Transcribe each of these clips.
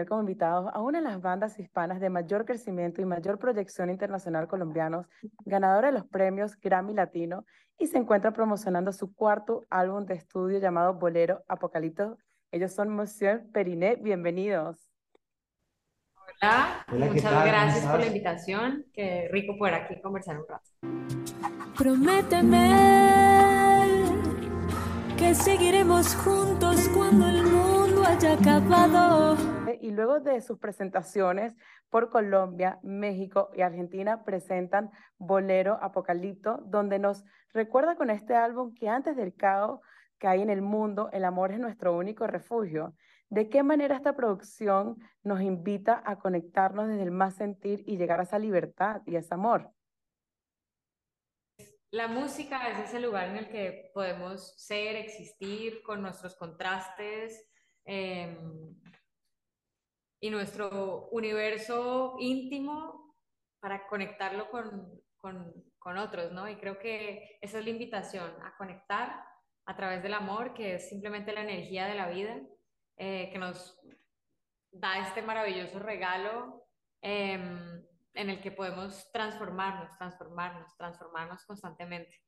tener como invitados a una de las bandas hispanas de mayor crecimiento y mayor proyección internacional colombianos, ganadora de los premios Grammy Latino y se encuentra promocionando su cuarto álbum de estudio llamado Bolero Apocalipto. Ellos son Monsieur Perinet, bienvenidos. Hola, muchas gracias por la invitación. Qué rico poder aquí conversar un rato. Prométeme que seguiremos juntos cuando el mundo haya acabado. Y luego de sus presentaciones por Colombia, México y Argentina, presentan Bolero Apocalipto, donde nos recuerda con este álbum que antes del caos que hay en el mundo, el amor es nuestro único refugio. ¿De qué manera esta producción nos invita a conectarnos desde el más sentir y llegar a esa libertad y ese amor? La música es ese lugar en el que podemos ser, existir con nuestros contrastes em, y nuestro universo íntimo para conectarlo con, con, con otros, ¿no? Y creo que esa es la invitación, a conectar a través del amor, que es simplemente la energía de la vida eh, que nos da este maravilloso regalo em, en el que podemos transformarnos, transformarnos, transformarnos constantemente.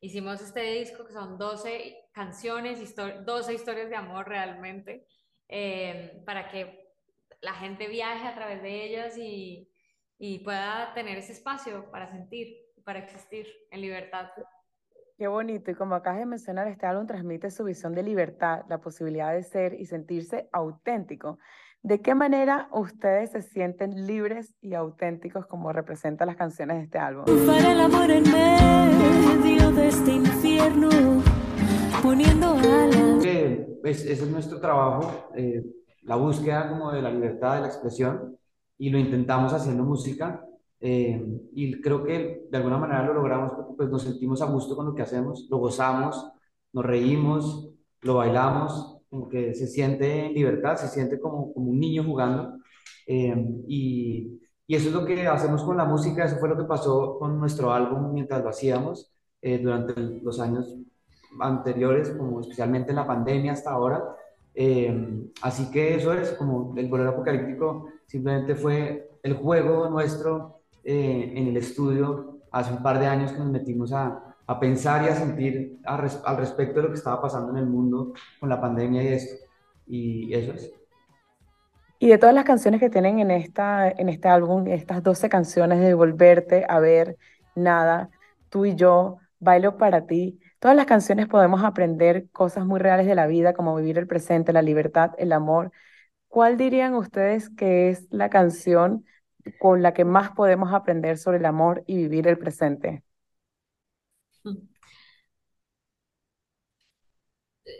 Hicimos este disco que son 12 canciones, 12 historias de amor realmente, em, para que la gente viaje a través de ellas y, y pueda tener ese espacio para sentir, para existir en libertad. Qué bonito. Y como acabas de mencionar, este álbum transmite su visión de libertad, la posibilidad de ser y sentirse auténtico. ¿De qué manera ustedes se sienten libres y auténticos como representan las canciones de este álbum? Para el amor en medio de este infierno, poniendo alas. ese es nuestro trabajo, eh, la búsqueda como de la libertad de la expresión, y lo intentamos haciendo música eh, y creo que de alguna manera lo logramos porque pues, nos sentimos a gusto con lo que hacemos, lo gozamos, nos reímos, lo bailamos, como que se siente en libertad, se siente como, como un niño jugando. Eh, y, y, eso es lo que hacemos con la música, eso fue lo que pasó con nuestro álbum mientras lo hacíamos eh, durante los años anteriores, como especialmente en la pandemia hasta ahora. Así que eso es como el bolero apocalíptico, simplemente fue el juego nuestro eh, en el estudio hace un par de años que nos metimos a, a pensar y a sentir al respecto de lo que estaba pasando en el mundo con la pandemia y esto. Y eso es. Y de todas las canciones que tienen en, esta, en este álbum, estas 12 canciones de Volverte a ver, Nada, Tú y yo, Bailo para ti, todas las canciones podemos aprender cosas muy reales de la vida, como vivir el presente, la libertad, el amor. ¿Cuál dirían ustedes que es la canción con la que más podemos aprender sobre el amor y vivir el presente?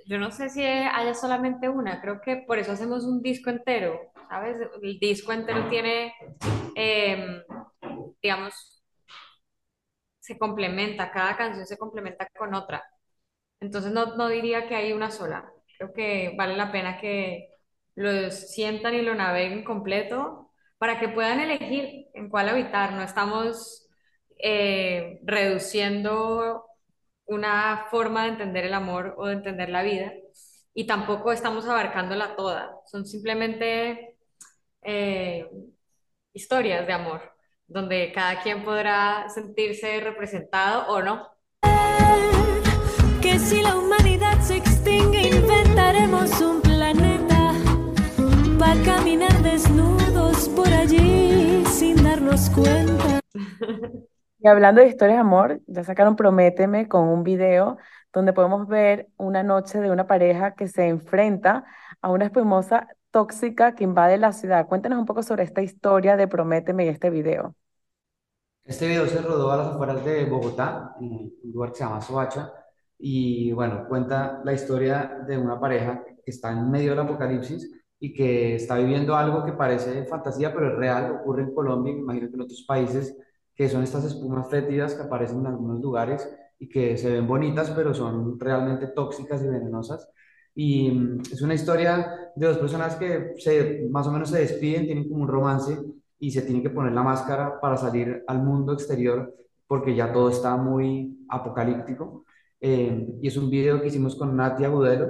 Yo no sé si haya solamente una, creo que por eso hacemos un disco entero, ¿sabes? El disco entero tiene, em, digamos, se complementa, cada canción se complementa con otra. Entonces no, no diría que hay una sola. Creo que vale la pena que lo sientan y lo naveguen completo para que puedan elegir en cuál habitar. No estamos eh, reduciendo una forma de entender el amor o de entender la vida y tampoco estamos abarcándola toda. Son simplemente eh, historias de amor, donde cada quien podrá sentirse representado o no. Que si la humanidad se extingue, inventaremos un planeta para caminar desnudo por allí sin darnos cuenta. Y hablando de historias de amor, ya sacaron Prométeme con un video donde podemos ver una noche de una pareja que se enfrenta a una espumosa tóxica que invade la ciudad. Cuéntanos un poco sobre esta historia de Prométeme y este video. Este video se rodó a las afueras de Bogotá, en un lugar que se llama Soacha, y bueno, cuenta la historia de una pareja que está en medio del apocalipsis y que está viviendo algo que parece fantasía, pero es real, ocurre en Colombia me imagino que en otros países, que son estas espumas fétidas que aparecen en algunos lugares y que se ven bonitas, pero son realmente tóxicas y venenosas. Y mm, es una historia de dos personas que se, más o menos se despiden, tienen como un romance y se tienen que poner la máscara para salir al mundo exterior porque ya todo está muy apocalíptico. Eh, y es un video que hicimos con Natia Agudelo.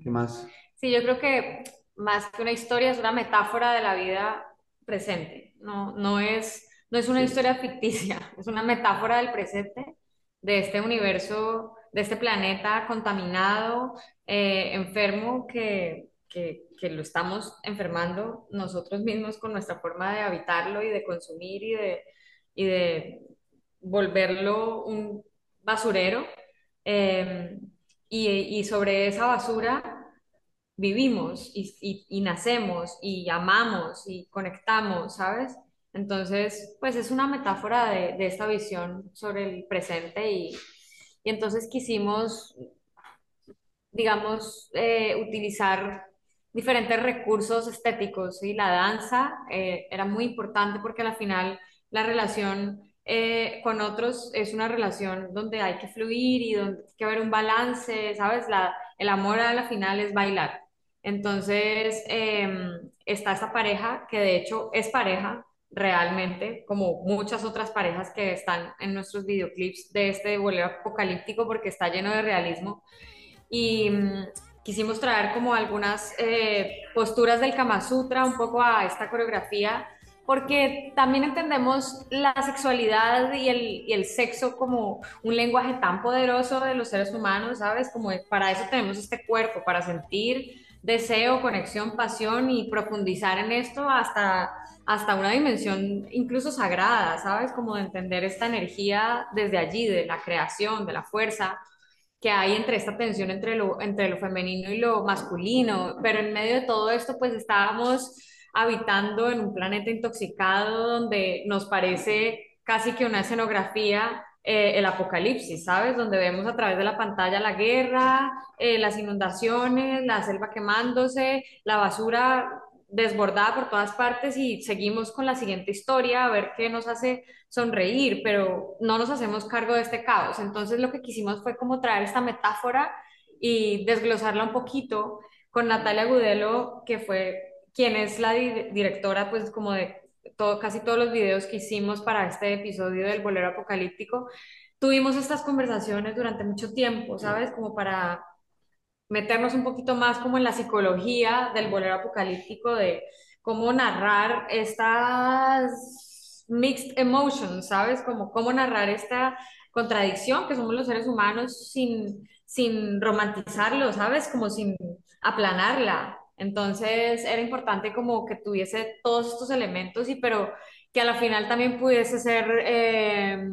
¿Qué más? Sí, yo creo que más que una historia, es una metáfora de la vida presente. No, no es, no es una historia ficticia, es una metáfora del presente, de este universo, de este planeta contaminado, eh, enfermo, que, que, lo estamos enfermando nosotros mismos con nuestra forma de habitarlo y de consumir y de, y de volverlo un basurero. Eh, y, y sobre esa basura vivimos y, y- nacemos y amamos y conectamos, ¿sabes? Entonces, pues es una metáfora de, de esta visión sobre el presente y, y entonces quisimos, digamos, eh, utilizar diferentes recursos estéticos y la danza eh, era muy importante porque al final la relación eh, con otros es una relación donde hay que fluir y donde hay que haber un balance, ¿sabes? La, el amor a la final es bailar. Entonces, em, está esta pareja, que de hecho es pareja realmente, como muchas otras parejas que están en nuestros videoclips de este bolero apocalíptico, porque está lleno de realismo. Y quisimos traer como algunas eh, posturas del Kama Sutra un poco a esta coreografía, porque también entendemos la sexualidad y el, sexo como un lenguaje tan poderoso de los seres humanos, ¿sabes? Como para eso tenemos este cuerpo, para sentir deseo, conexión, pasión y profundizar en esto hasta, hasta una dimensión incluso sagrada, ¿sabes? Como de entender esta energía desde allí, de la creación, de la fuerza que hay entre esta tensión entre lo, entre lo femenino y lo masculino, pero en medio de todo esto pues estábamos habitando en un planeta intoxicado donde nos parece casi que una escenografía eh, el apocalipsis, ¿sabes? Donde vemos a través de la pantalla la guerra, eh, las inundaciones, la selva quemándose, la basura desbordada por todas partes y seguimos con la siguiente historia a ver qué nos hace sonreír, pero no nos hacemos cargo de este caos. Entonces lo que quisimos fue como traer esta metáfora y desglosarla un poquito con Natalia Gudelo, que fue quien es la di- directora pues como de todo, casi todos los videos que hicimos para este episodio del Bolero Apocalíptico. Tuvimos estas conversaciones durante mucho tiempo, ¿sabes? Como para meternos un poquito más como en la psicología del bolero apocalíptico, de cómo narrar estas mixed emotions, ¿sabes? Como cómo narrar esta contradicción que somos los seres humanos sin, sin romantizarlo, ¿sabes? Como sin aplanarla. Entonces era importante como que tuviese todos estos elementos y pero que a la final también pudiese ser eh,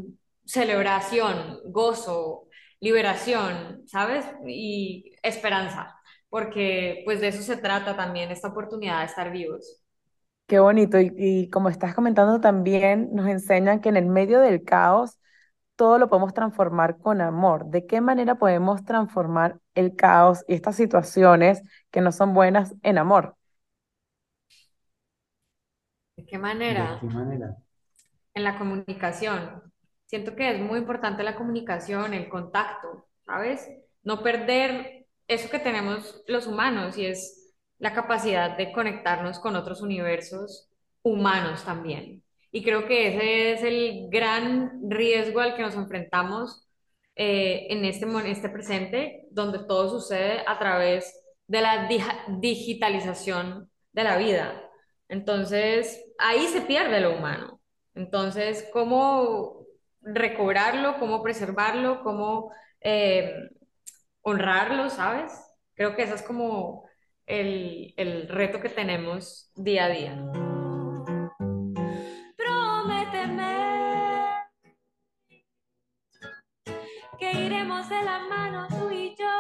celebración, gozo, liberación, ¿sabes? Y esperanza, porque pues de eso se trata también esta oportunidad de estar vivos. Qué bonito. Y, y como estás comentando también, nos enseñan que en el medio del caos todo lo podemos transformar con amor. ¿De qué manera podemos transformar el caos y estas situaciones que no son buenas en amor? ¿De qué ¿De manera? qué manera? En la comunicación. Siento que es muy importante la comunicación, el contacto, ¿sabes? No perder eso que tenemos los humanos y es la capacidad de conectarnos con otros universos humanos también. Y creo que ese es el gran riesgo al que nos enfrentamos eh, en este, este presente, donde todo sucede a través de la dija- digitalización de la vida. Entonces, ahí se pierde lo humano. Entonces, ¿cómo recobrarlo? ¿Cómo preservarlo? ¿Cómo eh, honrarlo? ¿Sabes? Creo que ese es como el, el reto que tenemos día a día. Prométeme que iremos de la mano tú y yo,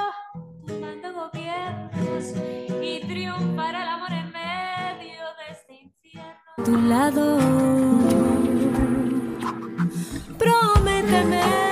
tomando gobiernos y triunfará el amor en medio de este infierno. A tu lado, prométeme